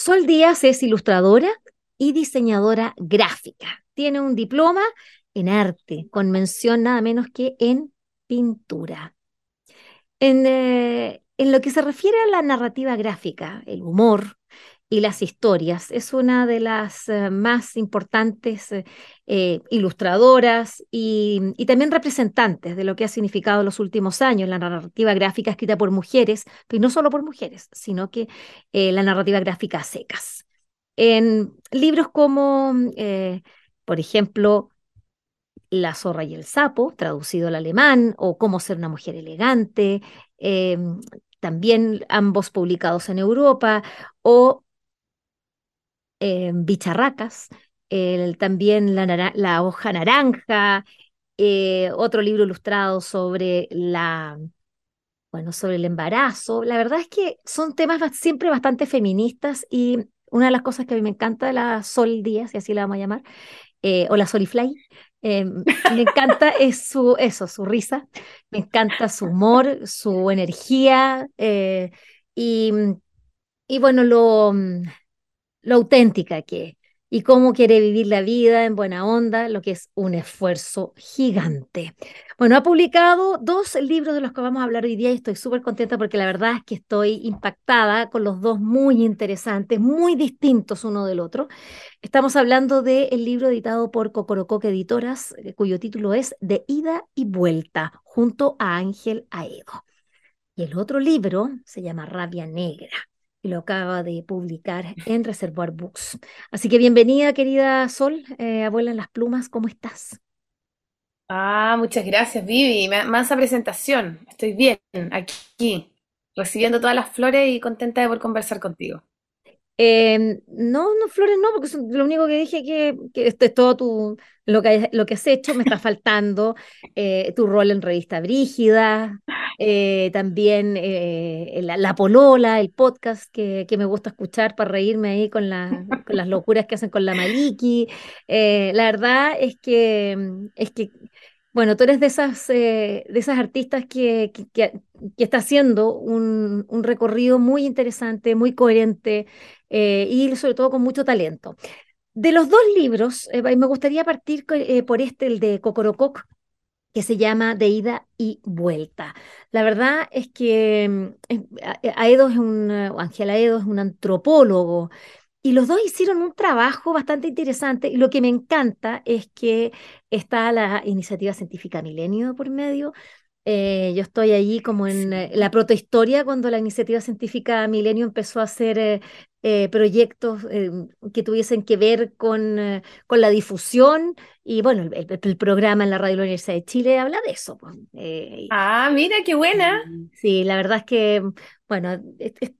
Sol Díaz es ilustradora y diseñadora gráfica. Tiene un diploma en arte, con mención nada menos que en pintura. En, eh, en lo que se refiere a la narrativa gráfica, el humor, y las historias. Es una de las eh, más importantes eh, eh, ilustradoras y, también representantes de lo que ha significado en los últimos años la narrativa gráfica escrita por mujeres, pero no solo por mujeres, sino que la narrativa gráfica a secas. En libros como, por ejemplo, La zorra y el sapo, traducido al alemán, o Cómo ser una mujer elegante, también ambos publicados en Europa, o eh, bicharracas, también la, la, hoja naranja, eh, otro libro ilustrado sobre la, bueno, sobre el embarazo. La verdad es que son temas siempre bastante feministas y una de las cosas que a mí me encanta de la Sol Díaz, y así la vamos a llamar, eh, o la Solifly, eh, me encanta es su, eso, su risa, me encanta su humor, su energía y, y bueno, lo, lo auténtica que es y cómo quiere vivir la vida en buena onda, lo que es un esfuerzo gigante. Bueno, ha publicado dos libros de los que vamos a hablar hoy día y estoy súper contenta porque la verdad es que estoy impactada con los dos muy interesantes, muy distintos uno del otro. Estamos hablando del libro editado por Cocorococ Editoras, eh, cuyo título es De ida y vuelta, junto a Ángel Aedo. Y el otro libro se llama Rabia Negra lo acaba de publicar en Reservoir Books. Así que bienvenida, querida Sol, eh, abuela en las plumas, ¿cómo estás? Ah, muchas gracias, Vivi. Mansa presentación. Estoy bien aquí, recibiendo todas las flores y contenta de poder conversar contigo. Em, no, no, Flores, no, porque lo único que dije que, que esto es todo tu, lo que, lo que has hecho, me está faltando eh, tu rol en Revista Brígida, eh, también eh, la, Polola, el podcast que, que, me gusta escuchar para reírme ahí con, la, con las locuras que hacen con la Maliki. la verdad es que, es que bueno, tú eres de esas, de esas artistas que, que, está haciendo un, un, recorrido muy interesante, muy coherente, eh, y sobre todo con mucho talento. De los dos libros, eh, me gustaría partir eh, por este, el de Cocorococ, que se llama De ida y vuelta. La verdad es que mm, Aedo es un, Ángel Aedo es un antropólogo y los dos hicieron un trabajo bastante interesante y lo que me encanta es que está la iniciativa científica Milenio por medio, eh, yo estoy allí como en eh, la protohistoria cuando la iniciativa científica Milenio empezó a hacer eh, proyectos que tuviesen que ver con, con la difusión y bueno, el, programa en la radio de la Universidad de Chile habla de eso. Pues, ah, mira, qué buena. Sí, la verdad es que bueno,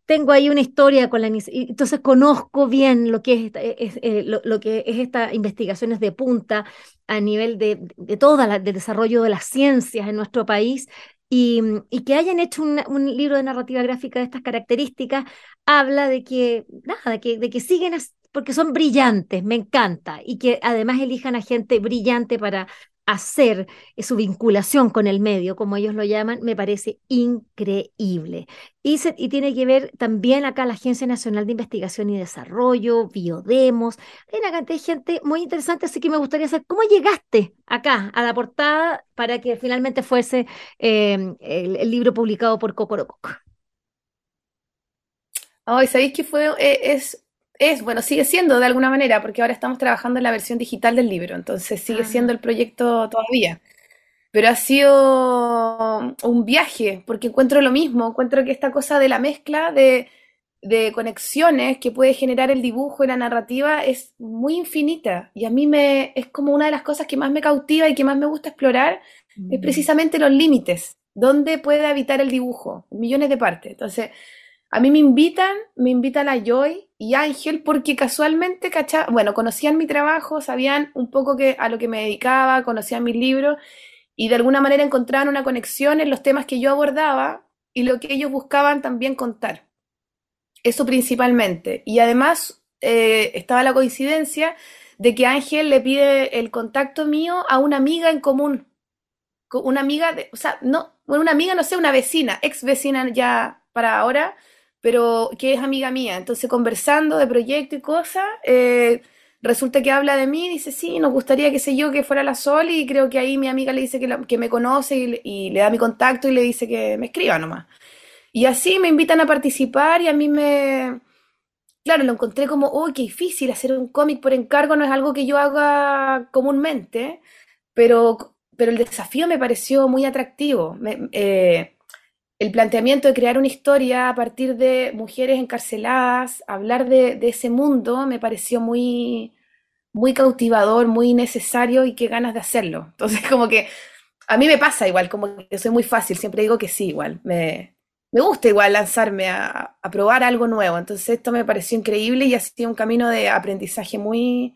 tengo ahí una historia con la entonces conozco bien lo que es, eh, lo, que es estas investigaciones de punta a nivel de, de todo el desarrollo de las ciencias en nuestro país y, que hayan hecho un, libro de narrativa gráfica de estas características habla de que, nada, de que, de que siguen porque son brillantes, me encanta, y que además elijan a gente brillante para hacer su vinculación con el medio, como ellos lo llaman, me parece increíble. Y, y, tiene que ver también acá la Agencia Nacional de Investigación y Desarrollo, Biodemos, hay una cantidad de gente muy interesante, así que me gustaría saber cómo llegaste acá a la portada para que finalmente fuese em, el, libro publicado por Cocorococ. Ay, ¿sabéis que fue, eh, es es, bueno, sigue siendo de alguna manera, porque ahora estamos trabajando en la versión digital del libro, entonces sigue siendo el proyecto todavía. Pero ha sido un viaje, porque encuentro lo mismo, encuentro que esta cosa de la mezcla de, de conexiones que puede generar el dibujo y la narrativa es muy infinita. Y a mí me, es como una de las cosas que más me cautiva y que más me gusta explorar, es mm. precisamente los límites, dónde puede habitar el dibujo, millones de partes. Entonces, a mí me invitan, me invitan la Joy y Ángel porque casualmente, bueno, conocían mi trabajo, sabían un poco que, a lo que me dedicaba, conocían mis libros y de alguna manera encontraban una conexión en los temas que yo abordaba y lo que ellos buscaban también contar. Eso principalmente. Y además eh, estaba la coincidencia de que Ángel le pide el contacto mío a una amiga en común. Una amiga, de, o sea, no, una amiga, no sé, una vecina, ex vecina ya para ahora, pero que es amiga mía. Entonces, conversando de proyecto y cosas, eh, resulta que habla de mí, dice, sí, nos gustaría, que sé yo, que fuera la Sol, y creo que ahí mi amiga le dice que, que me conoce y, le da mi contacto y le dice que me escriba nomás. Y así me invitan a participar y a mí me... Claro, lo encontré como, uy, qué difícil hacer un cómic por encargo, no es algo que yo haga comúnmente, pero, pero el desafío me pareció muy atractivo. Eh, el planteamiento de crear una historia a partir de mujeres encarceladas, hablar de, ese mundo, me pareció muy, muy cautivador, muy necesario y qué ganas de hacerlo. Entonces, como que a mí me pasa igual, como que soy muy fácil, siempre digo que sí, igual. Me, me gusta igual lanzarme a, a, probar algo nuevo. Entonces, esto me pareció increíble y ha sido un camino de aprendizaje muy,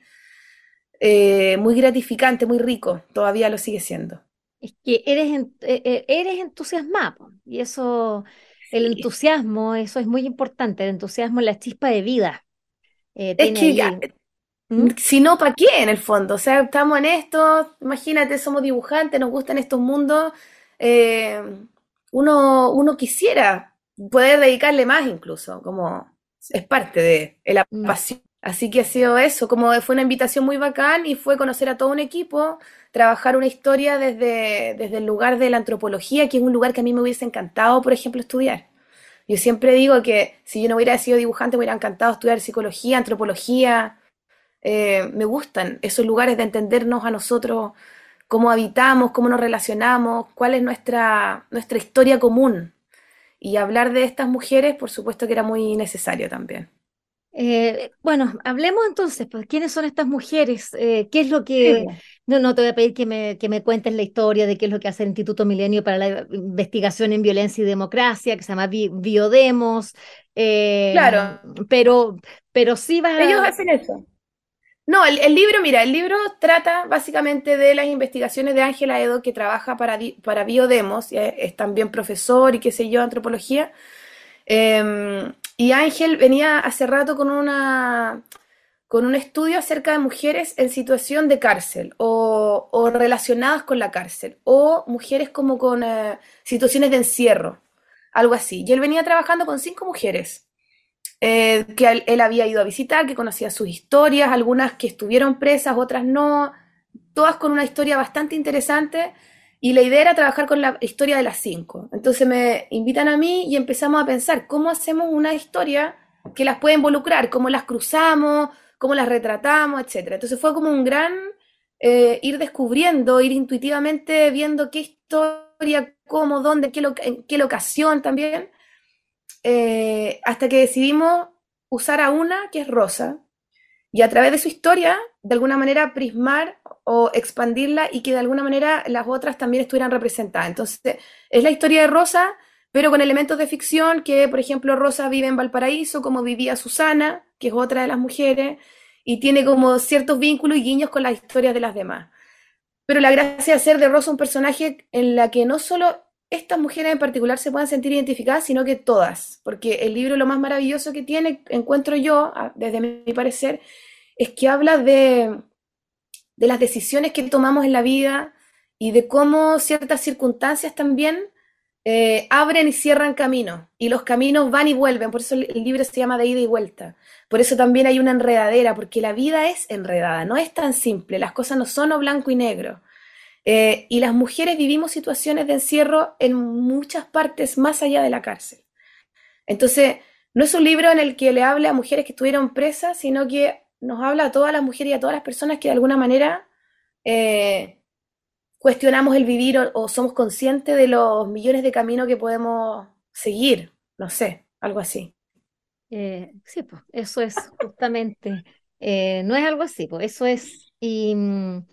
eh, muy gratificante, muy rico. Todavía lo sigue siendo. Es que eres, eh, eh, eres entusiasmado y eso, el Sí. entusiasmo, eso es muy importante, el entusiasmo es la chispa de vida. Eh, Es que ya, ahí, ¿Mm? si no, ¿para qué en el fondo? O sea, estamos en esto, imagínate, somos dibujantes, nos gustan estos mundos. eh, uno, uno quisiera poder dedicarle más incluso, como es parte de la Mm. pasión. Así que ha sido eso, como fue una invitación muy bacán y fue conocer a todo un equipo, trabajar una historia desde, desde el lugar de la antropología, que es un lugar que a mí me hubiese encantado, por ejemplo, estudiar. Yo siempre digo que si yo no hubiera sido dibujante, me hubiera encantado estudiar psicología, antropología. Eh, me gustan esos lugares de entendernos a nosotros, cómo habitamos, cómo nos relacionamos, cuál es nuestra, nuestra historia común. Y hablar de estas mujeres, por supuesto que era muy necesario también. Eh, bueno, hablemos entonces, pues, ¿quiénes son estas mujeres? Eh, ¿qué es lo que... po. No, no te voy a pedir que me, que me cuentes la historia de qué es lo que hace el Instituto Milenio para la Investigación en Violencia y Democracia, que se llama Bi- Biodemos, eh, Claro, pero, pero sí vas ellos a... hacen eso. No, el, el libro, mira, el libro trata básicamente de las investigaciones de Ángela Edo, que trabaja para, para Biodemos, y es, es también profesor y qué sé yo, antropología. Eh, y Ángel venía hace rato con una, con un estudio acerca de mujeres en situación de cárcel o, o relacionadas con la cárcel, o mujeres como con eh, situaciones de encierro, algo así. Y él venía trabajando con cinco mujeres eh, que él, él había ido a visitar, que conocía sus historias, algunas que estuvieron presas, otras no, todas con una historia bastante interesante. Y la idea era trabajar con la historia de las cinco. Entonces me invitan a mí y empezamos a pensar cómo hacemos una historia que las pueda involucrar, cómo las cruzamos, cómo las retratamos, etcétera. Entonces fue como un gran eh, ir descubriendo, ir intuitivamente viendo qué historia, cómo, dónde, qué, lo- en qué locación también eh, hasta que decidimos usar a una que es Rosa y a través de su historia, de alguna manera prismar o expandirla y que de alguna manera las otras también estuvieran representadas. Entonces, es la historia de Rosa, pero con elementos de ficción, que por ejemplo Rosa vive en Valparaíso, como vivía Susana, que es otra de las mujeres, y tiene como ciertos vínculos y guiños con las historias de las demás. Pero la gracia de hacer de Rosa un personaje en la que no solo estas mujeres en particular se puedan sentir identificadas, sino que todas, porque el libro lo más maravilloso que tiene, encuentro yo, desde mi parecer, es que habla de, de las decisiones que tomamos en la vida y de cómo ciertas circunstancias también eh, abren y cierran caminos, y los caminos van y vuelven, por eso el libro se llama De ida y vuelta. Por eso también hay una enredadera, porque la vida es enredada, no es tan simple, las cosas no son o blanco y negro. Eh, y las mujeres vivimos situaciones de encierro en muchas partes más allá de la cárcel. Entonces, no es un libro en el que le hable a mujeres que estuvieron presas, sino que nos habla a todas las mujeres y a todas las personas que de alguna manera eh, cuestionamos el vivir o, somos conscientes de los millones de caminos que podemos seguir. No sé, algo así. Eh, sí, pues, eso es justamente, eh, no es algo así, pues, eso es, y mm,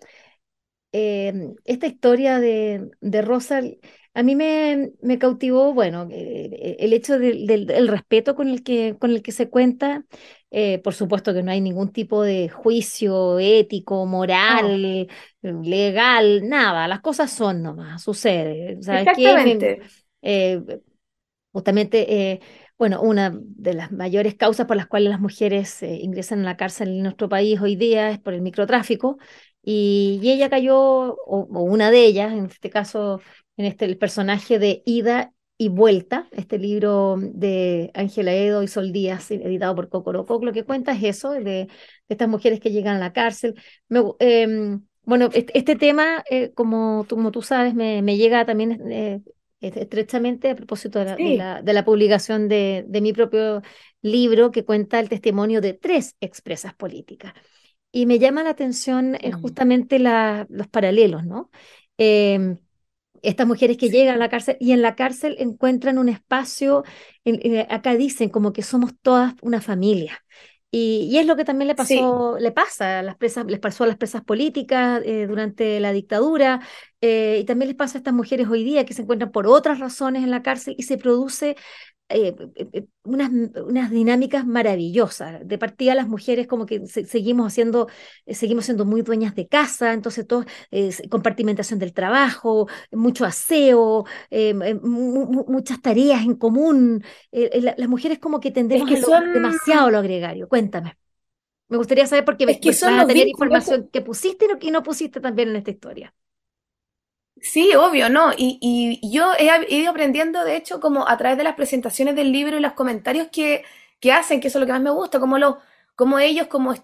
esta historia de, de Rosa, a mí me, me cautivó, bueno, eh, el hecho del, del- del respeto con el que, con el que se cuenta, eh, por supuesto que no hay ningún tipo de juicio ético, No, moral, legal, nada, las cosas son nomás, sucede, exactamente. eh, Justamente, eh, bueno, una de las mayores causas por las cuales las mujeres eh, ingresan a la cárcel en nuestro país hoy día es por el microtráfico y, y ella cayó, o, o una de ellas, en este caso, en este el personaje de Ida, y Vuelta, este libro de Ángela Edo y Sol Díaz, editado por Cocoroco, lo que cuenta es eso, de, estas mujeres que llegan a la cárcel. Em, bueno, este, tema, eh, como, tú, como tú sabes, me, llega también eh, estrechamente a propósito de la, de la, publicación de, de, mi propio libro que cuenta el testimonio de tres expresas políticas. Y me llama la atención eh, mm. justamente los paralelos, ¿no? Estas mujeres que llegan a la cárcel y en la cárcel encuentran un espacio, eh, acá dicen como que somos todas una familia. Y, es lo que también le pasó, le pasa a las presas, les pasó a las presas políticas eh, durante la dictadura, eh, y también les pasa a estas mujeres hoy día que se encuentran por otras razones en la cárcel y se produce eh, eh, unas, unas, dinámicas maravillosas. De partida las mujeres como que seguimos haciendo, seguimos siendo muy dueñas de casa, entonces todo, compartimentación del trabajo, mucho aseo, muchas tareas en común. las mujeres como que tendemos demasiado lo agregario. Cuéntame. Me gustaría saber por qué es que son tener información que pusiste y no pusiste también en esta historia. Sí, obvio, ¿no? Y, y yo he, ido aprendiendo, de hecho, como a través de las presentaciones del libro y los comentarios que, que hacen, que eso es lo que más me gusta, como, lo, como ellos como,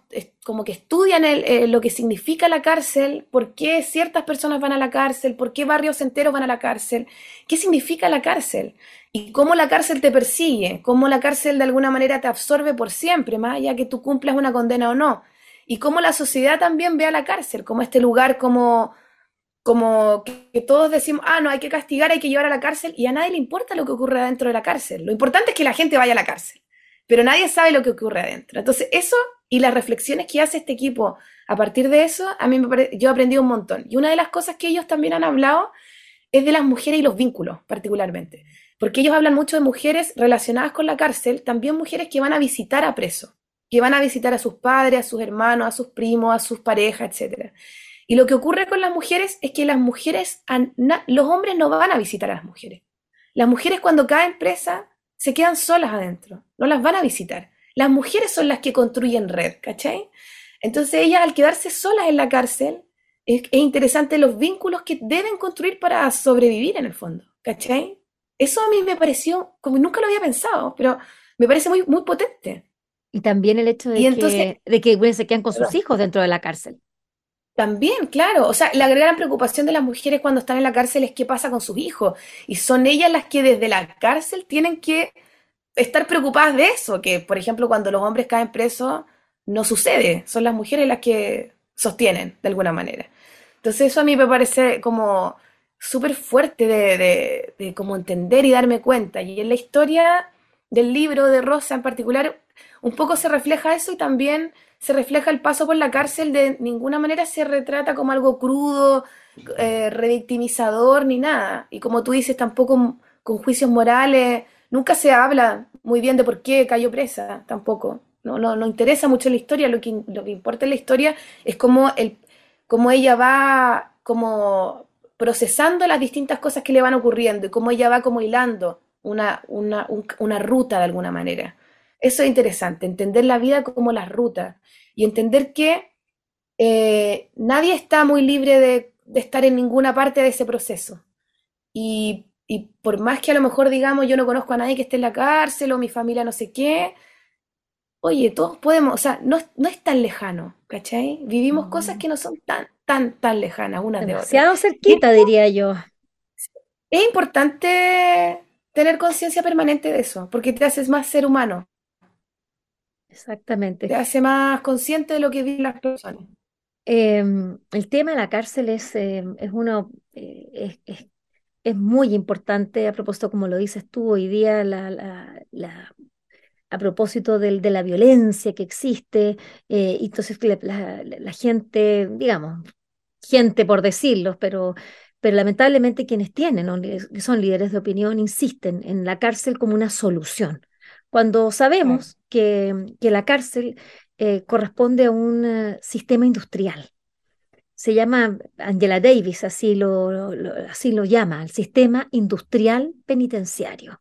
como que estudian el, lo que significa la cárcel, por qué ciertas personas van a la cárcel, por qué barrios enteros van a la cárcel, qué significa la cárcel y cómo la cárcel te persigue, cómo la cárcel de alguna manera te absorbe por siempre, más allá que tú cumplas una condena o no, y cómo la sociedad también ve a la cárcel, como este lugar como como que, todos decimos, ah, no, hay que castigar, hay que llevar a la cárcel, y a nadie le importa lo que ocurre dentro de la cárcel. Lo importante es que la gente vaya a la cárcel, pero nadie sabe lo que ocurre adentro. Entonces, eso y las reflexiones que hace este equipo a partir de eso, a mí me yo he aprendido un montón. Y una de las cosas que ellos también han hablado es de las mujeres y los vínculos, particularmente. Porque ellos hablan mucho de mujeres relacionadas con la cárcel, también mujeres que van a visitar a presos, que van a visitar a sus padres, a sus hermanos, a sus primos, a sus parejas, etcétera. Y lo que ocurre con las mujeres es que las mujeres, los hombres no van a visitar a las mujeres. Las mujeres cuando caen presa se quedan solas adentro, no las van a visitar. Las mujeres son las que construyen red, ¿cachai? Entonces ellas al quedarse solas en la cárcel, es, interesante los vínculos que deben construir para sobrevivir en el fondo, ¿cachai? Eso a mí me pareció, como nunca lo había pensado, pero me parece muy, muy potente. Y también el hecho de que, de que se quedan con sus hijos dentro de la cárcel. También, claro. O sea, la gran preocupación de las mujeres cuando están en la cárcel es qué pasa con sus hijos. Y son ellas las que desde la cárcel tienen que estar preocupadas de eso, que por ejemplo cuando los hombres caen presos no sucede, son las mujeres las que sostienen de alguna manera. Entonces eso a mí me parece como súper fuerte de, de, de como entender y darme cuenta. Y en la historia del libro de Rosa en particular, un poco se refleja eso y también se refleja el paso por la cárcel, de ninguna manera se retrata como algo crudo, eh, revictimizador ni nada. Y como tú dices, tampoco con juicios morales, nunca se habla muy bien de por qué cayó presa, tampoco. No, no, no interesa mucho la historia, lo que, lo que importa en la historia es cómo, el, cómo ella va como procesando las distintas cosas que le van ocurriendo y cómo ella va como hilando una, una, una ruta de alguna manera. Eso es interesante, entender la vida como las rutas y entender que eh, nadie está muy libre de, estar en ninguna parte de ese proceso. Y, por más que a lo mejor digamos yo no conozco a nadie que esté en la cárcel o mi familia no sé qué, oye, todos podemos, o sea, no, no es tan lejano, ¿cachai? Vivimos cosas que no son tan, tan, tan lejanas unas de otras. Demasiado cerquita, diría yo. Es importante tener conciencia permanente de eso, porque te haces más ser humano. Exactamente. Te hace más consciente de lo que viven las personas. Em, el tema de la cárcel es, em, es uno, eh, es, es, muy importante a propósito, como lo dices tú, hoy día la, la, la a propósito del, de la violencia que existe, eh, y entonces la, la, gente, digamos, gente por decirlo, pero, pero lamentablemente quienes tienen, que son líderes de opinión, insisten en la cárcel como una solución cuando sabemos que, que la cárcel eh, corresponde a un eh, sistema industrial. Se llama, Angela Davis así lo, así lo llama, el sistema industrial penitenciario.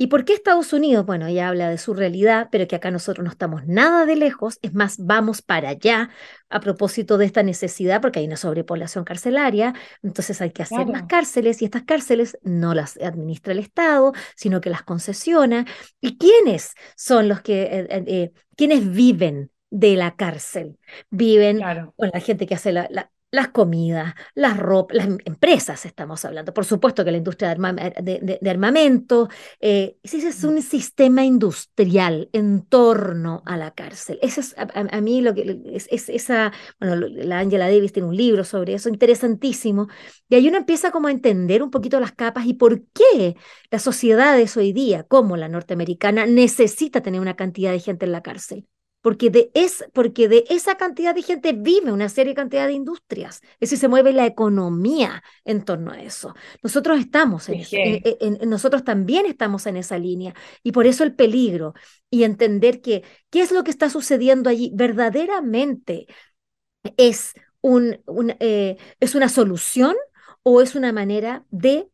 ¿Y por qué Estados Unidos? Bueno, ella habla de su realidad, pero que acá nosotros no estamos nada de lejos, es más, vamos para allá a propósito de esta necesidad, porque hay una sobrepoblación carcelaria, entonces hay que hacer más cárceles y estas cárceles no las administra el Estado, sino que las concesiona. ¿Y quiénes son los que, eh, eh, eh, quiénes viven de la cárcel? Viven con la gente que hace la, las comidas, las ropas, las em, empresas estamos hablando, por supuesto que la industria de, armamento, eh, ese es un sistema industrial en torno a la cárcel. Eso es a, mí lo que es, esa, bueno, la Angela Davis tiene un libro sobre eso, interesantísimo, y ahí uno empieza como a entender un poquito las capas y por qué las sociedades hoy día, como la norteamericana, necesita tener una cantidad de gente en la cárcel porque de, es, porque de esa cantidad de gente vive una serie cantidad de industrias, es decir, se mueve la economía en torno a eso. Nosotros estamos en, nosotros también estamos en esa línea y por eso el peligro y entender que qué es lo que está sucediendo allí verdaderamente es, un, eh, es una solución o es una manera de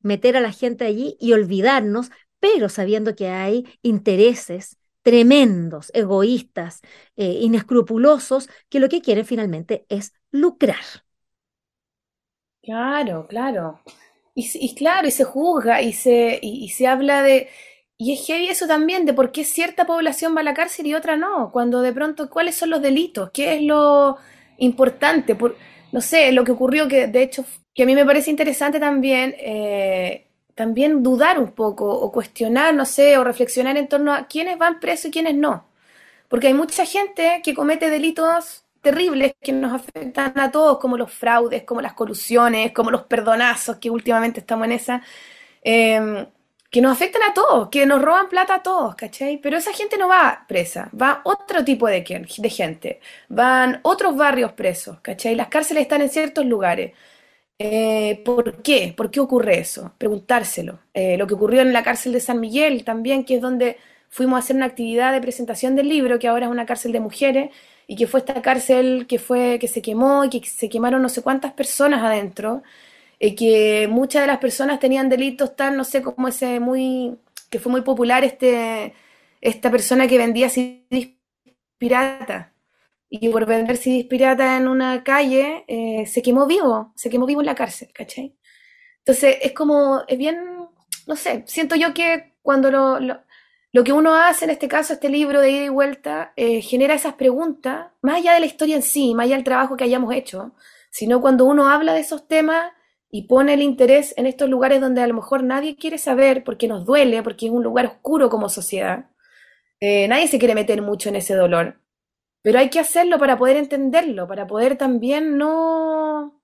meter a la gente allí y olvidarnos, pero sabiendo que hay intereses tremendos, egoístas, eh, inescrupulosos, que lo que quieren finalmente es lucrar. Claro, claro. Y, claro, y se juzga y se, y, se habla de... Y es heavy eso también, de por qué cierta población va a la cárcel y otra no. Cuando de pronto, ¿cuáles son los delitos? ¿Qué es lo importante? Por, no sé, lo que ocurrió, que de hecho, que a mí me parece interesante también, eh, también dudar un poco o cuestionar, no sé, o reflexionar en torno a quiénes van presos y quiénes no. Porque hay mucha gente que comete delitos terribles que nos afectan a todos, como los fraudes, como las colusiones, como los perdonazos, que últimamente estamos en esa, em, que nos afectan a todos, que nos roban plata a todos, ¿cachai? Pero esa gente no va presa, va otro tipo de, de gente, van otros barrios presos, ¿cachai? Las cárceles están en ciertos lugares. Eh, ¿Por qué? ¿Por qué ocurre eso? Preguntárselo. Eh, lo que ocurrió en la cárcel de San Miguel también, que es donde fuimos a hacer una actividad de presentación del libro, que ahora es una cárcel de mujeres, y que fue esta cárcel que fue que se quemó y que se quemaron no sé cuántas personas adentro, y que muchas de las personas tenían delitos tan, no sé, como ese muy, que fue muy popular este, esta persona que vendía CDs pirata y por vender CDs pirata en una calle, eh, se quemó vivo, se quemó vivo en la cárcel, ¿cachai? Entonces es como, es bien, no sé, siento yo que cuando lo, lo, que uno hace, en este caso, este libro de ida y vuelta, eh, genera esas preguntas, más allá de la historia en sí, más allá del trabajo que hayamos hecho, sino cuando uno habla de esos temas y pone el interés en estos lugares donde a lo mejor nadie quiere saber porque nos duele, porque es un lugar oscuro como sociedad. Eh, nadie se quiere meter mucho en ese dolor. Pero hay que hacerlo para poder entenderlo, para poder también no,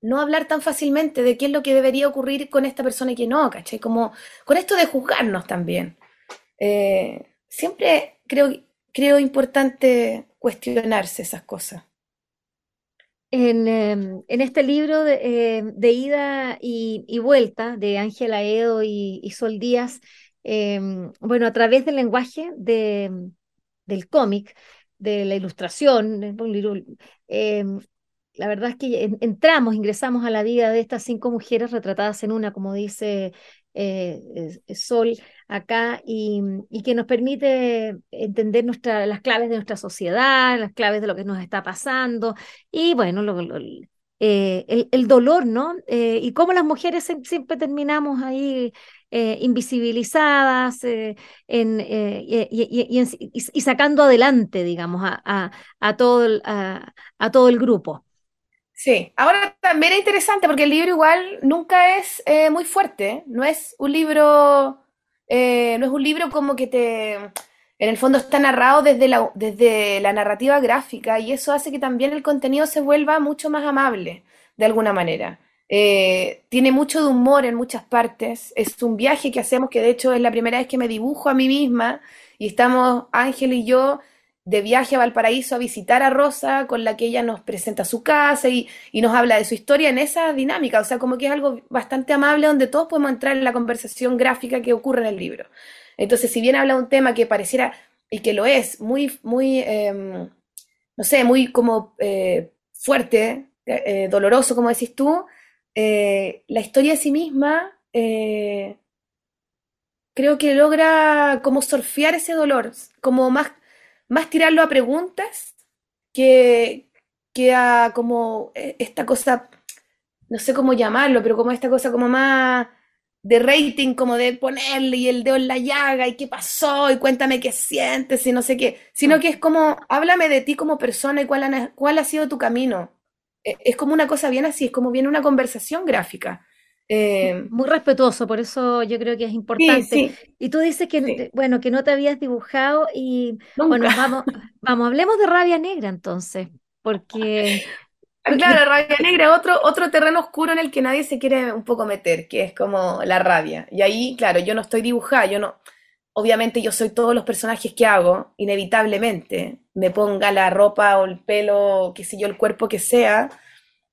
no hablar tan fácilmente de qué es lo que debería ocurrir con esta persona y que no, ¿cachai? Como con esto de juzgarnos también. Eh, siempre creo, creo importante cuestionarse esas cosas. En, em, este libro de, em, ida y, vuelta de Ángela Edo y, Sol Díaz, em, bueno, a través del lenguaje de, del cómic, de la ilustración, eh, la verdad es que entramos, ingresamos a la vida de estas cinco mujeres retratadas en una, como dice eh, Sol acá, y, que nos permite entender nuestra, las claves de nuestra sociedad, las claves de lo que nos está pasando, y bueno, eh, el, el, dolor, ¿no? y cómo las mujeres siempre terminamos ahí eh, invisibilizadas eh, eh, y, sacando adelante, digamos, a, todo, el, grupo. Sí, ahora también es interesante porque el libro igual nunca es muy fuerte, no es un libro, no es un libro como que te, en el fondo está narrado desde la narrativa gráfica y eso hace que también el contenido se vuelva mucho más amable, de alguna manera. Eh, tiene mucho de humor en muchas partes. Es un viaje que hacemos, que de hecho es la primera vez que me dibujo a mí misma. Y estamos Ángel y yo de viaje a Valparaíso a visitar a Rosa, con la que ella nos presenta su casa y, nos habla de su historia en esa dinámica. O sea, como que es algo bastante amable donde todos podemos entrar en la conversación gráfica que ocurre en el libro. Entonces, si bien habla un tema que pareciera, y que lo es, muy, muy, em, no sé, muy como eh, fuerte, eh, doloroso, como decís tú, eh, la historia en sí misma eh, creo que logra como surfear ese dolor, como más, más tirarlo a preguntas que, que a como eh, esta cosa, no sé cómo llamarlo, pero como esta cosa como más de rating, como de ponerle y el dedo en la llaga y qué pasó y cuéntame qué sientes y no sé qué, sino ah. que es como, háblame de ti como persona y cuál ha, cuál ha sido tu camino. E, es como una cosa bien así, es como viene una conversación gráfica. Eh, Muy respetuoso, por eso yo creo que es importante. Y tú dices que, bueno, que no te habías dibujado y, bueno, vamos, vamos, hablemos de rabia negra entonces, porque Claro, rabia negra, otro, otro terreno oscuro en el que nadie se quiere un poco meter, que es como la rabia. Y ahí, claro, yo no estoy dibujada, yo no, obviamente yo soy todos los personajes que hago, inevitablemente, me ponga la ropa o el pelo, qué sé yo, el cuerpo que sea,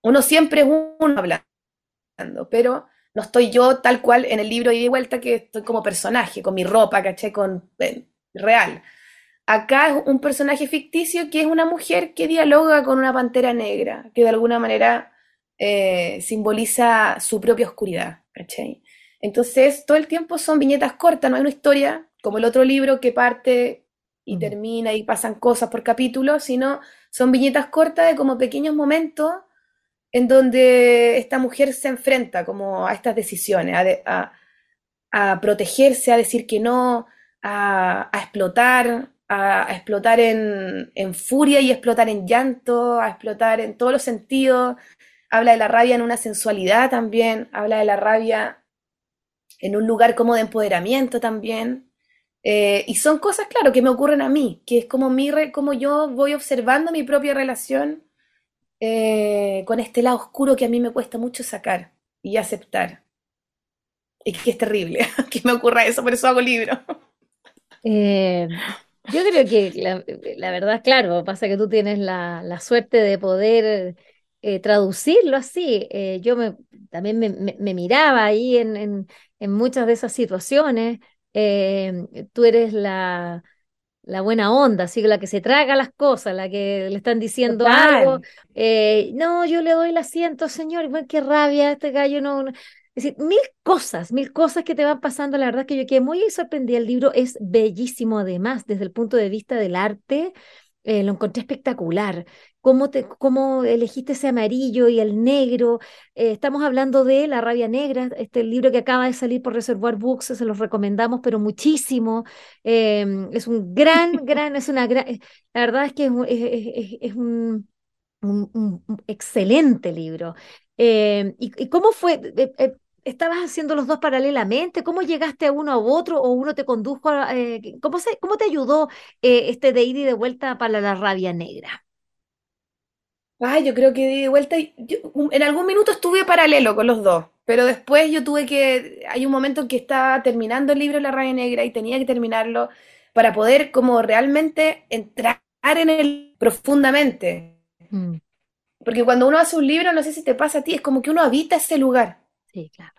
uno siempre es uno hablando, pero no estoy yo tal cual en el libro y de vuelta que estoy como personaje, con mi ropa, caché, con eh, real. Acá es un personaje ficticio que es una mujer que dialoga con una pantera negra, que de alguna manera eh, simboliza su propia oscuridad, ¿cachai? Entonces, todo el tiempo son viñetas cortas, no hay una historia como el otro libro que parte y termina y pasan cosas por capítulo, sino son viñetas cortas de como pequeños momentos en donde esta mujer se enfrenta como a estas decisiones, a, protegerse, a decir que no, a, a explotar, a, explotar en, furia y explotar en llanto, a explotar en todos los sentidos. Habla de la rabia en una sensualidad también, habla de la rabia en un lugar como de empoderamiento también. Eh, y son cosas, claro, que me ocurren a mí, que es como, mi como yo voy observando mi propia relación eh, con este lado oscuro que a mí me cuesta mucho sacar y aceptar. Y que es terrible que me ocurra eso, por eso hago libro. Eh, yo creo que la, verdad, claro, pasa que tú tienes la, suerte de poder traducirlo así. Yo me, también me, miraba ahí en, en, muchas de esas situaciones. Eh, tú eres la, la buena onda, así la que se traga las cosas, la que le están diciendo algo. no, yo le doy el asiento, señor, qué rabia, este gallo no es decir, mil cosas, mil cosas que te van pasando. La verdad que yo quedé muy sorprendida. El libro es bellísimo además, desde el punto de vista del arte. Eh, lo encontré espectacular. ¿Cómo, te, cómo elegiste ese amarillo y el negro? Eh, estamos hablando de La rabia negra, este libro que acaba de salir por Reservoir Books, se los recomendamos, pero muchísimo. Em, es un gran, gran, es una gran, la verdad es que es, un, un, excelente libro. Em, y, cómo fue? Eh, ¿Estabas haciendo los dos paralelamente? ¿Cómo llegaste a uno a otro o uno te condujo a... Eh, ¿cómo, se, ¿Cómo te ayudó eh, este de ir y de vuelta para la rabia negra? Ay, yo creo que de vuelta, en algún minuto estuve paralelo con los dos, pero después yo tuve que, hay un momento en que estaba terminando el libro La rabia negra y tenía que terminarlo para poder como realmente entrar en él profundamente. Mm. Porque cuando uno hace un libro, no sé si te pasa a ti, es como que uno habita ese lugar. Sí, claro.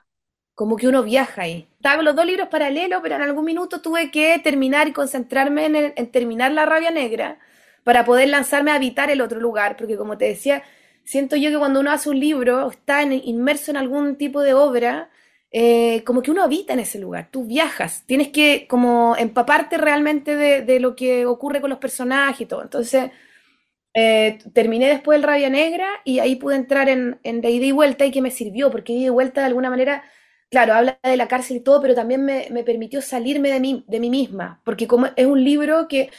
Como que uno viaja ahí. Estaba los dos libros paralelos, pero en algún minuto tuve que terminar y concentrarme en, terminar La Rabia Negra para poder lanzarme a habitar el otro lugar, porque como te decía, siento yo que cuando uno hace un libro, está inmerso en algún tipo de obra, eh, como que uno habita en ese lugar, tú viajas, tienes que como empaparte realmente de, lo que ocurre con los personajes y todo. Entonces, eh, terminé después el Rabia Negra y ahí pude entrar en, en de ida y vuelta y que me sirvió, porque ida y vuelta de alguna manera, claro, habla de la cárcel y todo, pero también me, me permitió salirme de mí, de mí misma, porque como es un libro que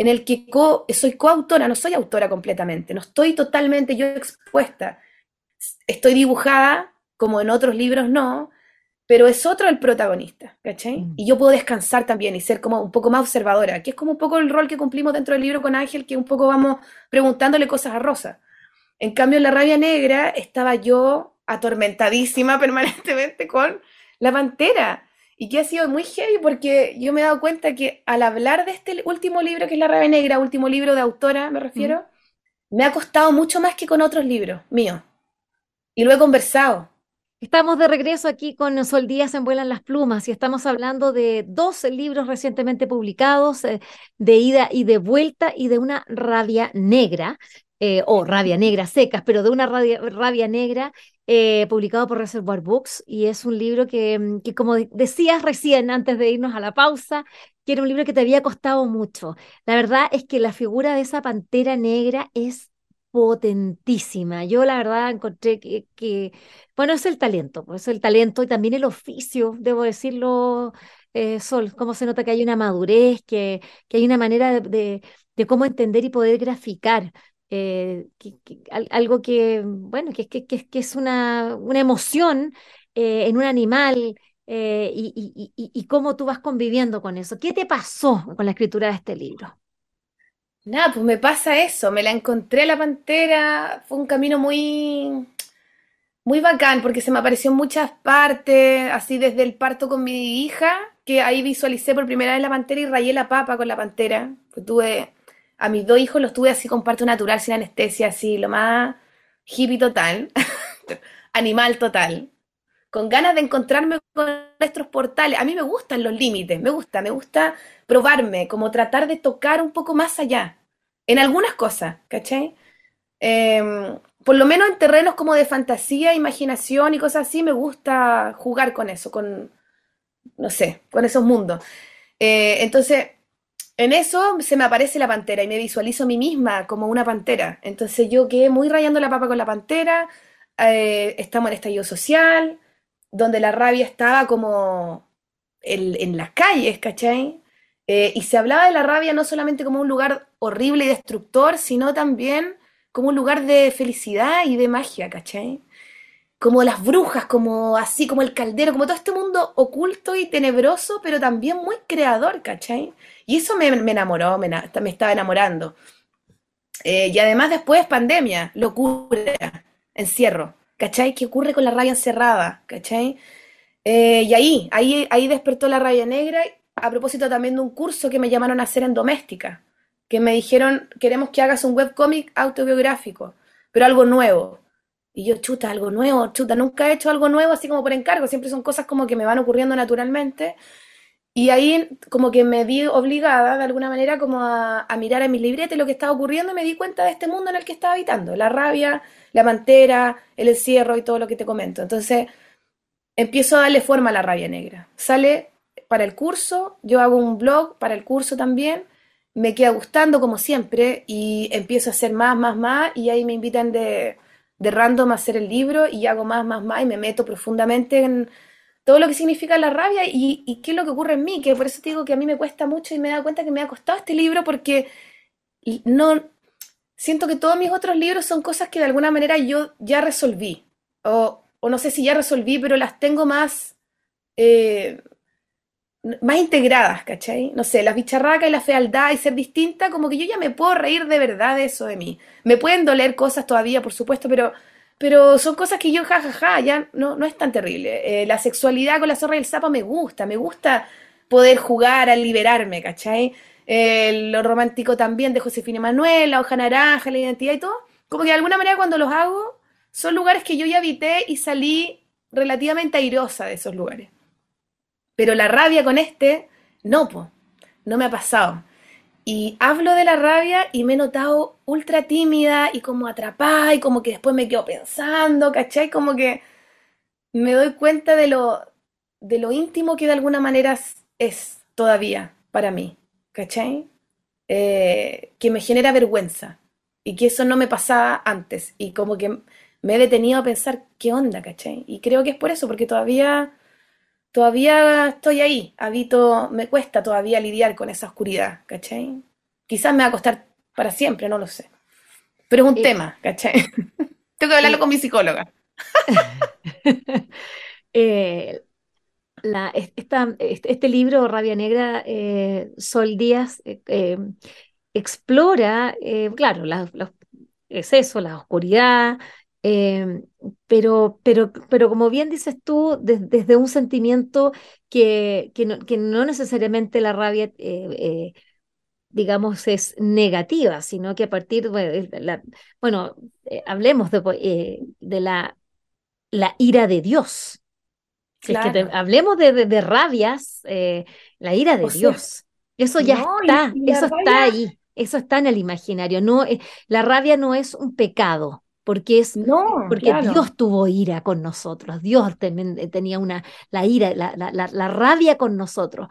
en el que soy coautora, no soy autora completamente, no estoy totalmente yo expuesta. Estoy dibujada, como en otros libros no, pero es otro el protagonista, ¿cachai? Mm. Y yo puedo descansar también y ser como un poco más observadora, que es como un poco el rol que cumplimos dentro del libro con Ángel, que un poco vamos preguntándole cosas a Rosa. En cambio, en La Rabia Negra estaba yo atormentadísima permanentemente con la pantera. Y que ha sido muy heavy porque yo me he dado cuenta que al hablar de este último libro, que es La Rabia Negra, último libro de autora, me refiero, mm. me ha costado mucho más que con otros libros míos. Y lo he conversado. Estamos de regreso aquí con Sol Díaz en Vuelan las Plumas y estamos hablando de dos libros recientemente publicados, eh, de ida y de vuelta y de una rabia negra. Eh, o Rabia Negra, secas, pero de una rabia, rabia negra, eh, publicado por Reservoir Books, y es un libro que, mm, que, como decías recién, antes de irnos a la pausa, que era un libro que te había costado mucho. La verdad es que la figura de esa pantera negra es potentísima. Yo la verdad encontré que, bueno, es el talento, pues, es el talento y también el oficio, debo decirlo, eh, Sol, cómo se nota que hay una madurez, que, que hay una manera de, de, cómo entender y poder graficar. Eh, algo que, bueno, que, que, que es una, una emoción eh, en un animal y, y, y, y cómo tú vas conviviendo con eso. ¿Qué te pasó con la escritura de este libro? Nada, pues me pasa eso, me la encontré a la pantera, fue un camino muy, muy bacán porque se me apareció en muchas partes, así desde el parto con mi hija, que ahí visualicé por primera vez la pantera y rayé la papa con la pantera. Pues tuve, a mis dos hijos los tuve así con parto natural, sin anestesia, así, lo más hippie total, animal total, con ganas de encontrarme con nuestros portales. A mí me gustan los límites, me gusta, me gusta probarme, como tratar de tocar un poco más allá, en algunas cosas, ¿cachai? Em, por lo menos en terrenos como de fantasía, imaginación y cosas así, me gusta jugar con eso, con, no sé, con esos mundos. Eh, entonces, en eso se me aparece la pantera y me visualizo a mí misma como una pantera. Entonces yo quedé muy rayando la papa con la pantera, eh, estamos en estallido social, donde la rabia estaba como en, las calles, ¿cachai? Eh, y se hablaba de la rabia no solamente como un lugar horrible y destructor, sino también como un lugar de felicidad y de magia, ¿cachai? Como las brujas, como así, como el caldero, como todo este mundo oculto y tenebroso, pero también muy creador, ¿cachai? Y eso me, enamoró, me, estaba enamorando. Eh, y además después pandemia, locura, encierro, ¿cachai? ¿Qué ocurre con la rabia encerrada, ¿cachai? Eh, y ahí, ahí, ahí despertó la rabia negra, a propósito también de un curso que me llamaron a hacer en doméstica que me dijeron, queremos que hagas un webcómic autobiográfico, pero algo nuevo. Y yo, chuta, algo nuevo, chuta, nunca he hecho algo nuevo así como por encargo, siempre son cosas como que me van ocurriendo naturalmente. Y ahí como que me vi obligada de alguna manera como a, mirar a mis libretas lo que estaba ocurriendo y me di cuenta de este mundo en el que estaba habitando, la rabia, la mantera, el encierro y todo lo que te comento. Entonces empiezo a darle forma a la rabia negra. Sale para el curso, yo hago un blog para el curso también me queda gustando como siempre y empiezo a hacer más, más, más y ahí me invitan de, de random hacer el libro y hago más, más, más y me meto profundamente en todo lo que significa la rabia y, qué es lo que ocurre en mí, que por eso te digo que a mí me cuesta mucho y me da cuenta que me ha costado este libro porque no siento que todos mis otros libros son cosas que de alguna manera yo ya resolví o, o no sé si ya resolví, pero las tengo más... Eh, más integradas, ¿cachai? No sé, las bicharracas y la fealdad y ser distinta, como que yo ya me puedo reír de verdad de eso de mí. Me pueden doler cosas todavía, por supuesto, pero, pero son cosas que yo, jajaja, ya no, no es tan terrible. Eh, la sexualidad con la zorra y el sapo me gusta, me gusta poder jugar a liberarme, ¿cachai? Eh, lo romántico también de Josefina Manuel, la hoja naranja, la identidad y todo. Como que de alguna manera cuando los hago, son lugares que yo ya habité y salí relativamente airosa de esos lugares. Pero la rabia con este, no, po, no me ha pasado. Y hablo de la rabia y me he notado ultra tímida y como atrapada y como que después me quedo pensando, ¿cachai? Como que me doy cuenta de lo, de lo íntimo que de alguna manera es todavía para mí, ¿cachai? Eh, que me genera vergüenza y que eso no me pasaba antes y como que me he detenido a pensar qué onda, ¿cachai? Y creo que es por eso, porque todavía todavía estoy ahí, habito, me cuesta todavía lidiar con esa oscuridad, ¿cachai? Quizás me va a costar para siempre, no lo sé. Pero es un tema, ¿cachai? Tengo que hablarlo con mi psicóloga. Eh, este, libro, Rabia Negra, eh, Sol Díaz, eh, explora, claro, es eso, la oscuridad, Em, pero, pero, pero como bien dices tú, desde un sentimiento que, que, no, necesariamente la rabia, eh, eh, digamos, es negativa, sino que a partir, de la, bueno, eh, hablemos de, de la, la ira de Dios. que hablemos de, de, rabias, la ira de Dios. eso ya está, eso está ahí. eso está en el imaginario. No, la rabia no es un pecado, porque es No, porque claro. Dios tuvo ira con nosotros. Dios también eh, tenía una la ira, la, la, la, la rabia con nosotros.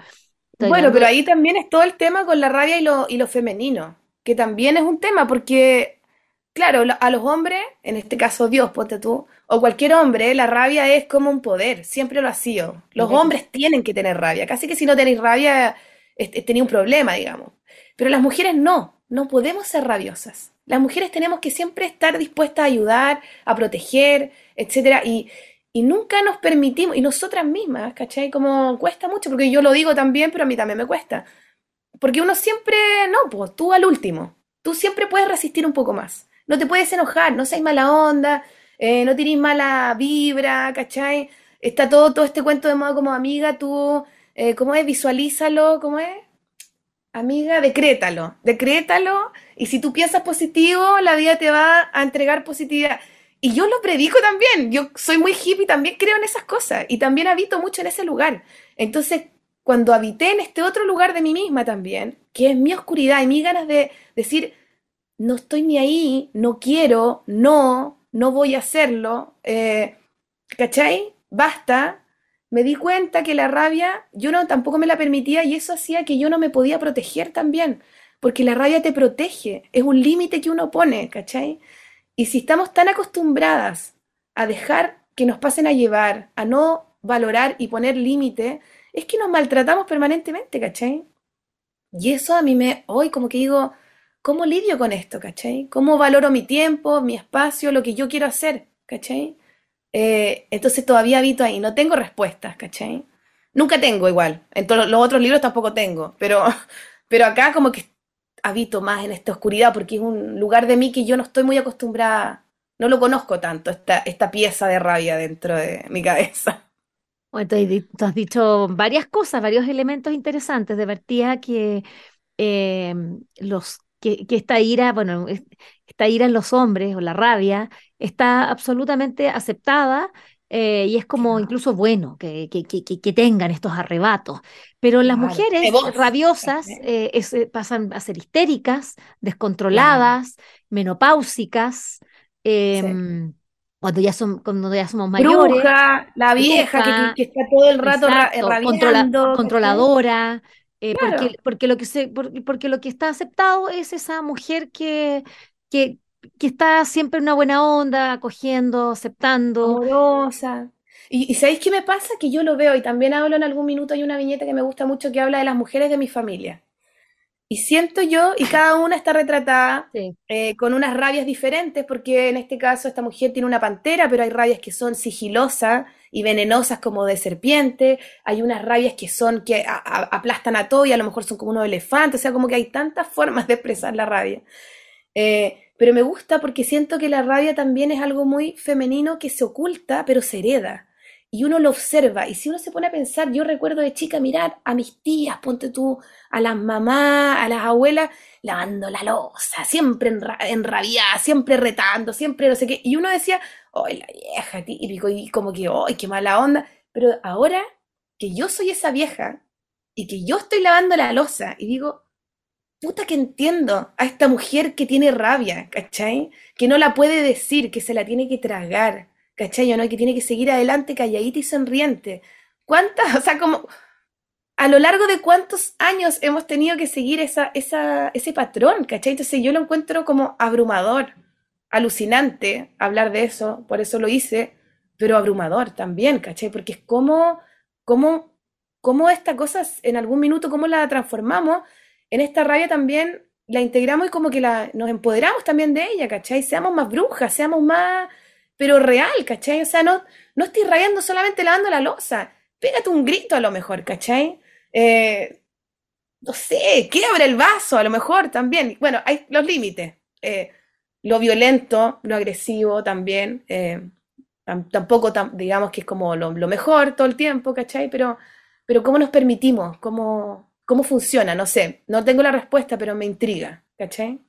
Estoy Bueno, hablando pero ahí también es todo el tema con la rabia y lo, y lo femenino, que también es un tema porque, claro, a los hombres, en este caso Dios, ponte tú, o cualquier hombre, la rabia es como un poder, siempre lo ha sido. Los hombres tienen que tener rabia, casi que si no tenéis rabia, es- es- tenéis un problema, digamos. Pero las mujeres no, no podemos ser rabiosas. Las mujeres tenemos que siempre estar dispuestas a ayudar, a proteger, etcétera, y, nunca nos permitimos, y nosotras mismas, ¿cachai? Como cuesta mucho, porque yo lo digo también, pero a mí también me cuesta. Porque uno siempre, no, pues tú al último. Tú siempre puedes resistir un poco más. No te puedes enojar, no seas mala onda, eh, no tirís mala vibra, ¿cachai? Está todo, todo este cuento de modo como amiga, tú, eh, ¿cómo es? Visualízalo, ¿cómo es? Amiga, decrétalo, decrétalo, y si tú piensas positivo, la vida te va a entregar positividad. Y yo lo predico también, yo soy muy hippie, también creo en esas cosas, y también habito mucho en ese lugar. Entonces, cuando habité en este otro lugar de mí misma también, que es mi oscuridad y mis ganas de decir, no estoy ni ahí, no quiero, no, no voy a hacerlo, eh, ¿cachai? Basta. Me di cuenta que la rabia yo no tampoco me la permitía y eso hacía que yo no me podía proteger también, porque la rabia te protege, es un límite que uno pone, ¿cachai? Y si estamos tan acostumbradas a dejar que nos pasen a llevar, a no valorar y poner límite, es que nos maltratamos permanentemente, ¿cachai? Y eso a mí me, hoy como que digo, ¿cómo lidio con esto, ¿cachai? ¿Cómo valoro mi tiempo, mi espacio, lo que yo quiero hacer, ¿cachai? Eh, entonces todavía habito ahí, no tengo respuestas, ¿cachai? Nunca tengo igual, en todos los otros libros tampoco tengo, pero, pero acá como que habito más en esta oscuridad porque es un lugar de mí que yo no estoy muy acostumbrada, no lo conozco tanto, esta, esta pieza de rabia dentro de mi cabeza. Bueno, tú has dicho varias cosas, varios elementos interesantes. De partida que eh, los que, que esta ira, bueno, es- esta ira en los hombres o la rabia está absolutamente aceptada eh, y es como incluso bueno que, que, que, tengan estos arrebatos. Pero las claro, mujeres rabiosas eh, es- eh, pasan a ser histéricas, Claro, descontroladas, menopáusicas. sí. em, cuando ya son, cuando ya somos mayores, Bruja, la vieja que, que- bruja, que está todo el rato ra- Exacto, controladora, eh, porque, Claro, porque lo que se, porque, porque lo que está aceptado es esa mujer que, que, que está siempre en una buena onda, acogiendo, aceptando. amorosa. Y, y ¿sabéis qué me pasa? Que yo lo veo y también hablo en algún minuto, hay una viñeta que me gusta mucho que habla de las mujeres de mi familia. Y siento yo, y cada una está retratada Sí, eh, con unas rabias diferentes, porque en este caso esta mujer tiene una pantera, pero hay rabias que son sigilosas y venenosas como de serpiente, hay unas rabias que son que aplastan a todo y a lo mejor son como unos elefantes, o sea, como que hay tantas formas de expresar la rabia. Eh, pero me gusta porque siento que la rabia también es algo muy femenino que se oculta, pero se hereda. Y uno lo observa. Y si uno se pone a pensar, yo recuerdo de chica mirar a mis tías, ponte tú, a las mamás, a las abuelas, lavando la loza, siempre enra enrabiada, siempre retando, siempre no sé qué. Y uno decía, ¡ay, la vieja! Típico, y como que, ¡ay, qué mala onda! Pero ahora que yo soy esa vieja y que yo estoy lavando la loza y digo, puta que entiendo a esta mujer que tiene rabia, ¿cachai? Que no la puede decir, que se la tiene que tragar, ¿cachai? ¿O no? Que tiene que seguir adelante calladita y sonriente. ¿Cuántas, o sea, como a lo largo de cuántos años hemos tenido que seguir esa, esa, ese patrón, ¿cachai? Entonces yo lo encuentro como abrumador, alucinante hablar de eso, por eso lo hice, pero abrumador también, ¿cachai? Porque es como, como, como esta cosa en algún minuto, cómo la transformamos en esta rabia también la integramos y como que la, nos empoderamos también de ella, ¿cachai? Seamos más brujas, seamos más, pero real, ¿cachai? O sea, no, no estoy rayando solamente lavando la loza, pégate un grito a lo mejor, ¿cachai? Eh, no sé, quiebra el vaso a lo mejor también. Bueno, hay los límites. Eh, lo violento, lo agresivo también. eh, tam- tampoco tam- digamos que es como lo, lo mejor todo el tiempo, ¿cachai? Pero, pero ¿cómo nos permitimos? ¿Cómo, cómo funciona? No sé, no tengo la respuesta, pero me intriga, ¿cachai?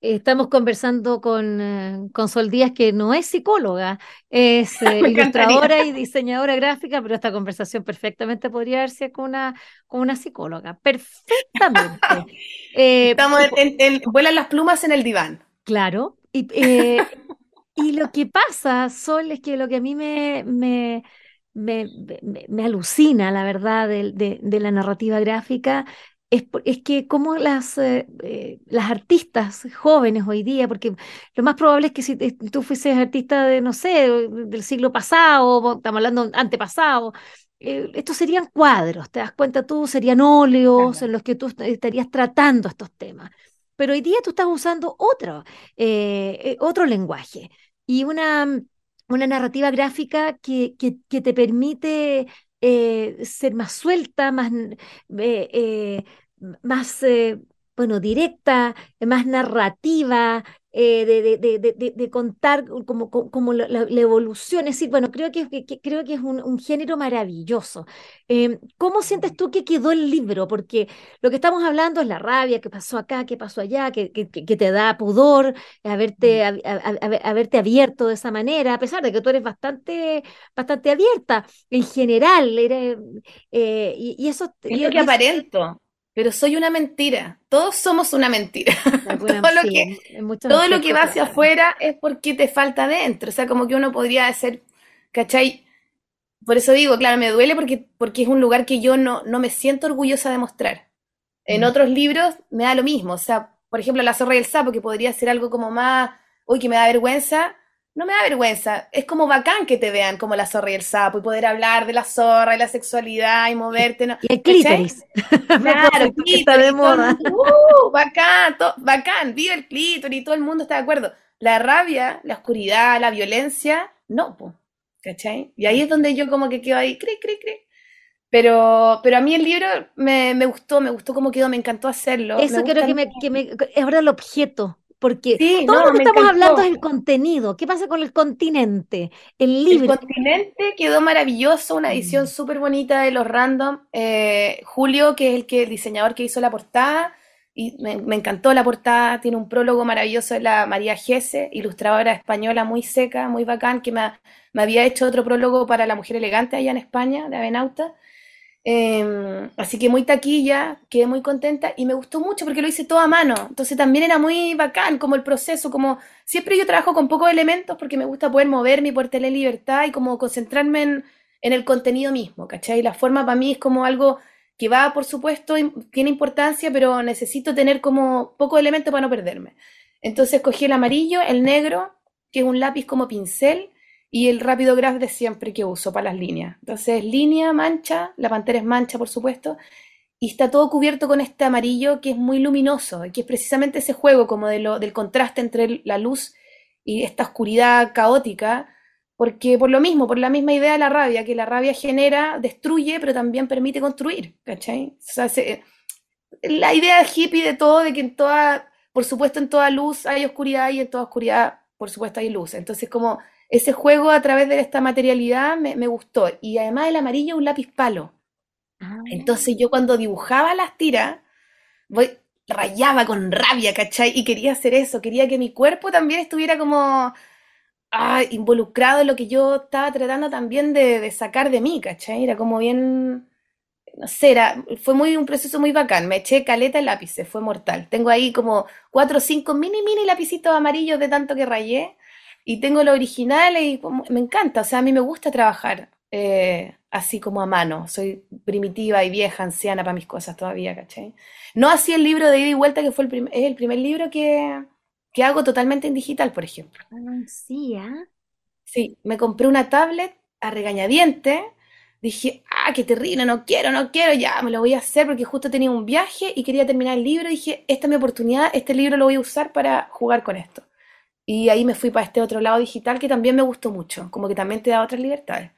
Estamos conversando con, eh, con Sol Díaz, que no es psicóloga, es eh, ilustradora y diseñadora gráfica, pero esta conversación perfectamente podría haberse con una, con una psicóloga. Perfectamente. Eh, Estamos en, vuelan las plumas en el diván. Claro. Y, y lo que pasa, Sol, es que lo que a mí me, me, me, me, alucina, la verdad, de, de la narrativa gráfica es, que como las, eh, eh, las artistas jóvenes hoy día, porque lo más probable es que si tú fueses artista de, no sé, del siglo pasado, estamos hablando antepasado, eh, estos serían cuadros, te das cuenta tú, serían óleos en los que tú estarías tratando estos temas. Pero hoy día tú estás usando otro, otro lenguaje y una, una narrativa gráfica que, que, que te permite ser más suelta, más, más, eh, bueno, directa, más narrativa, eh, de, de, contar como, como, la, evolución. Es decir, bueno, creo que, creo que es un, género maravilloso. Em, ¿Cómo sientes tú que quedó el libro? Porque lo que estamos hablando es la rabia, que pasó acá, que pasó allá, que, que, te da pudor haberte, mm. haberte abierto de esa manera, a pesar de que tú eres bastante, bastante abierta en general. Eh, y, eso... Es lo que aparento pero soy una mentira. Todos somos una mentira. todo lo que, todo lo que va hacia afuera es porque te falta dentro. O sea, como que uno podría ser, ¿cachai? Por eso digo, claro, me duele porque, porque es un lugar que yo no, no me siento orgullosa de mostrar. En mm. otros libros me da lo mismo. O sea, por ejemplo, La zorra y el sapo, que podría ser algo como más, uy, que me da vergüenza no me da vergüenza. Es como bacán que te vean como la zorra y el sapo y poder hablar de la zorra y la sexualidad y moverte. ¿no? Y el clítoris. claro, clítoris. Está de moda. uh, bacán, bacán, vive el clítoris y todo el mundo está de acuerdo. La rabia, la oscuridad, la violencia, no, pues. ¿Cachai? Y ahí es donde yo como que quedo ahí, cri, cri, cri. Pero, pero a mí el libro me, me gustó, me gustó cómo quedó, me encantó hacerlo. Eso creo que me, que me, es ahora el objeto porque todo lo que estamos hablando es el contenido. ¿Qué pasa con el continente? El libro. El continente quedó maravilloso, una edición mm. súper bonita de los random. Eh, Julio, que es el, que, el diseñador que hizo la portada, y me, encantó la portada, tiene un prólogo maravilloso de la María Gese, ilustradora española muy seca, muy bacán, que me, me había hecho otro prólogo para La Mujer Elegante allá en España, de Avenauta. Em, así que muy taquilla, quedé muy contenta y me gustó mucho porque lo hice todo a mano. Entonces también era muy bacán como el proceso, como siempre yo trabajo con pocos elementos porque me gusta poder moverme y poder tener libertad y como concentrarme en, en el contenido mismo, ¿cachai? La forma para mí es como algo que va, por supuesto, tiene importancia, pero necesito tener como pocos elementos para no perderme. Entonces cogí el amarillo, el negro, que es un lápiz como pincel, y el rápido graph de siempre que uso para las líneas. Entonces, línea, mancha, la pantera es mancha, por supuesto, y está todo cubierto con este amarillo que es muy luminoso, que es precisamente ese juego como de lo, del contraste entre la luz y esta oscuridad caótica, porque por lo mismo, por la misma idea de la rabia, que la rabia genera, destruye, pero también permite construir, ¿cachai? La idea hippie de todo, de que en toda, por supuesto en toda luz hay oscuridad y en toda oscuridad, por supuesto, hay luz. Entonces, como ese juego a través de esta materialidad me, gustó. Y además el amarillo un lápiz palo. Ah. Entonces yo cuando dibujaba las tiras, voy, rayaba con rabia, ¿cachai? Y quería hacer eso, quería que mi cuerpo también estuviera como ah, involucrado en lo que yo estaba tratando también de, sacar de mí, ¿cachai? Era como bien, no sé, era, fue muy, un proceso muy bacán. Me eché caleta de lápices, fue mortal. Tengo ahí como cuatro o cinco mini, mini lapicitos amarillos de tanto que rayé y tengo lo original y me encanta, o sea, a mí me gusta trabajar eh, así como a mano. Soy primitiva y vieja, anciana para mis cosas todavía, ¿cachai? No así el libro de ida y vuelta, que fue el es el primer libro que, que, hago totalmente en digital, por ejemplo. Ah, sí, ¿ah? Sí, me compré una tablet a regañadiente. Dije, ah, qué terrible, no quiero, no quiero, ya me lo voy a hacer porque justo tenía un viaje y quería terminar el libro. dije, esta es mi oportunidad, este libro lo voy a usar para jugar con esto. Y ahí me fui para este otro lado digital que también me gustó mucho, como que también te da otras libertades.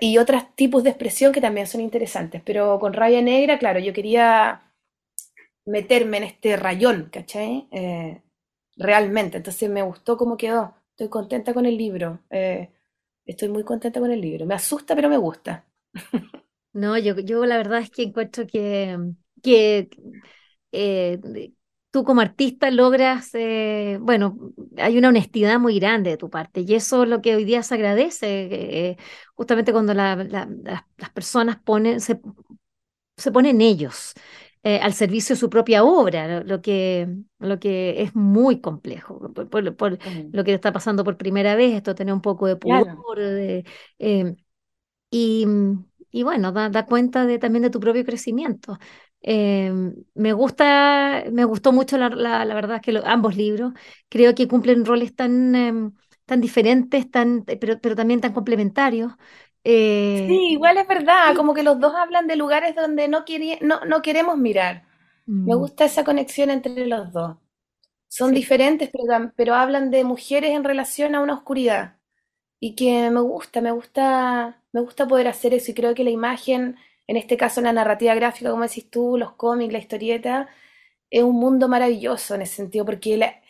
Y otros tipos de expresión que también son interesantes. Pero con raya negra, claro, yo quería meterme en este rayón, ¿cachai? Eh, realmente. Entonces me gustó cómo quedó. Estoy contenta con el libro. Eh, estoy muy contenta con el libro. Me asusta, pero me gusta. No, yo, yo la verdad es que encuentro que, que eh, tú como artista logras, eh, bueno, hay una honestidad muy grande de tu parte y eso es lo que hoy día se agradece, eh, justamente cuando las personas ponen, se, se ponen ellos eh, al servicio de su propia obra, lo, que, lo que es muy complejo, por, lo que está pasando por primera vez, esto tiene un poco de pudor, y, y, bueno, da, da cuenta de, también de tu propio crecimiento. Eh, me gusta, me gustó mucho la, la, verdad que ambos libros creo que cumplen roles tan, em, tan diferentes, tan, pero, pero también tan complementarios. Eh, sí, igual es verdad, como que los dos hablan de lugares donde no, no, no queremos mirar. Me mm. gusta esa conexión entre los dos. Son diferentes, pero, pero hablan de mujeres en relación a una oscuridad. Y que me gusta, me gusta, me gusta poder hacer eso. Y creo que la imagen en este caso la narrativa gráfica, como decís tú, los cómics, la historieta, es un mundo maravilloso en ese sentido, porque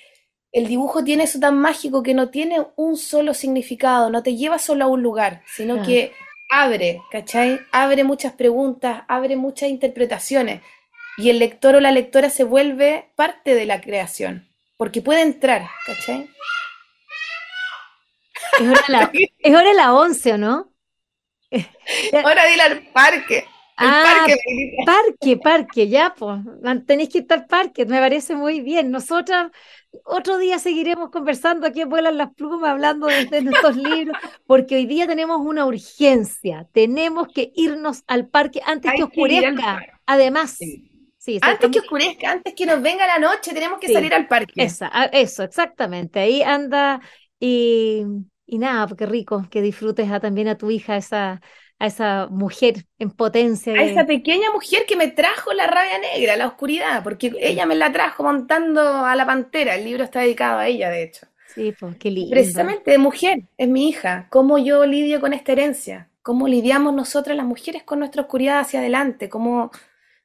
el dibujo tiene eso tan mágico que no tiene un solo significado, no te lleva solo a un lugar, sino que abre, ¿cachai? Abre muchas preguntas, abre muchas interpretaciones, y el lector o la lectora se vuelve parte de la creación, porque puede entrar, ¿cachai? Es hora la, es hora la once, ¿o no? Ahora dile al parque. ah, parque, parque, ya, pues. Tenéis que ir al parque, me parece muy bien. Nosotras otro día seguiremos conversando aquí en Vuelan las Plumas, hablando de, de, nuestros libros, porque hoy día tenemos una urgencia. Tenemos que irnos al parque antes que oscurezca. Además. Sí. antes que oscurezca, antes que nos venga la noche, tenemos que salir al parque. eso, exactamente. Ahí anda y y nada, qué rico que disfrutes a, también a tu hija, esa, a esa mujer en potencia. A esa pequeña mujer que me trajo la rabia negra, la oscuridad, porque ella me la trajo montando a la pantera. El libro está dedicado a ella, de hecho. Sí, pues qué lindo. Precisamente de mujer, es mi hija. ¿Cómo yo lidio con esta herencia? ¿Cómo lidiamos nosotras las mujeres con nuestra oscuridad hacia adelante? ¿Cómo,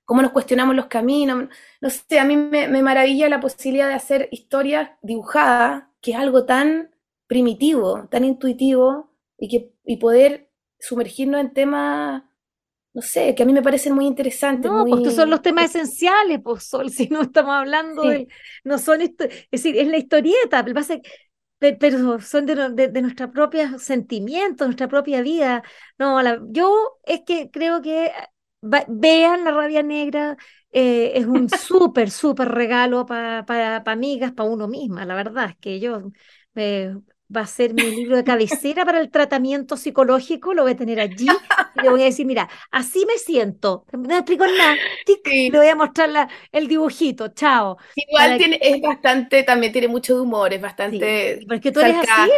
cómo nos cuestionamos los caminos? No sé, a mí me, me maravilla la posibilidad de hacer historias dibujadas, que es algo tan primitivo, tan intuitivo y, que, y poder sumergirnos en temas, no sé, que a mí me parecen muy interesantes. No, pues son los temas esenciales, pues Sol, si no estamos hablando de, no son, es decir, es la historieta, pero son de, de, de nuestros propios sentimientos, nuestra propia vida. No, yo es que creo que vean la rabia negra, eh, es un súper, súper regalo para para amigas, para uno misma, la verdad es que yo eh, va a ser mi libro de cabecera para el tratamiento psicológico, lo voy a tener allí y le voy a decir, mira, así me siento, no explico nada, le voy a mostrar el dibujito, chao. Igual tiene, es bastante, también tiene mucho de humor, es bastante sí, porque tú eres así,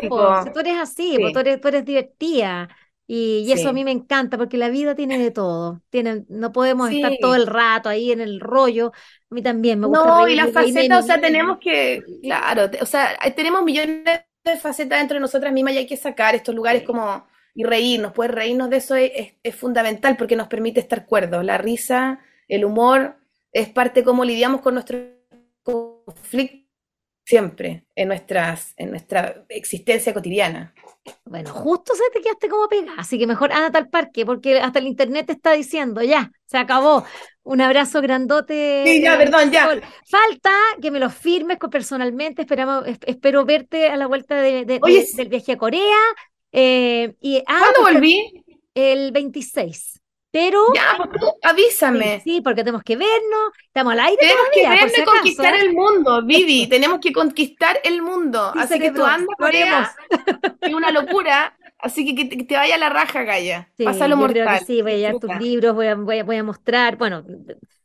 tú eres así, tú, eres, tú eres divertida. Y, eso a mí me encanta porque la vida tiene de todo. Tiene, no podemos estar todo el rato ahí en el rollo. A mí también me gusta. No, y la faceta, o sea, tenemos que, claro, o sea, tenemos millones de facetas dentro de nosotras mismas y hay que sacar estos lugares como y reírnos, poder reírnos de eso es, fundamental porque nos permite estar cuerdos. La risa, el humor, es parte como lidiamos con nuestro conflicto siempre en, nuestras, en nuestra existencia cotidiana. Bueno, justo se te quedaste como pegada, así que mejor anda al parque, porque hasta el internet te está diciendo, ya, se acabó. Un abrazo grandote. Sí, ya, perdón, ya. Falta que me lo firmes personalmente, esperamos, espero verte a la vuelta de, del viaje a Corea. Eh, y, ah, ¿Cuándo volví? El 26. Pero. Ya, pues avísame. Sí, porque tenemos que vernos, estamos al aire. Tenemos que vernos y conquistar el mundo, Vivi. tenemos que conquistar el mundo. Así que, tú andas Corea. Es una locura. Así que que te vaya la raja, Gaya. Sí, Pásalo mortal. sí, voy a llevar tus libros, voy a, voy, a, mostrar. Bueno,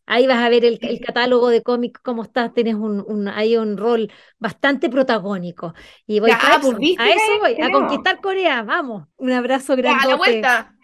ahí vas a ver el, catálogo de cómics, cómo estás. Tienes un, un, ahí un rol bastante protagónico. Y voy a, eso, pues, a eso voy, a conquistar Corea. Vamos, un abrazo grande. A la vuelta.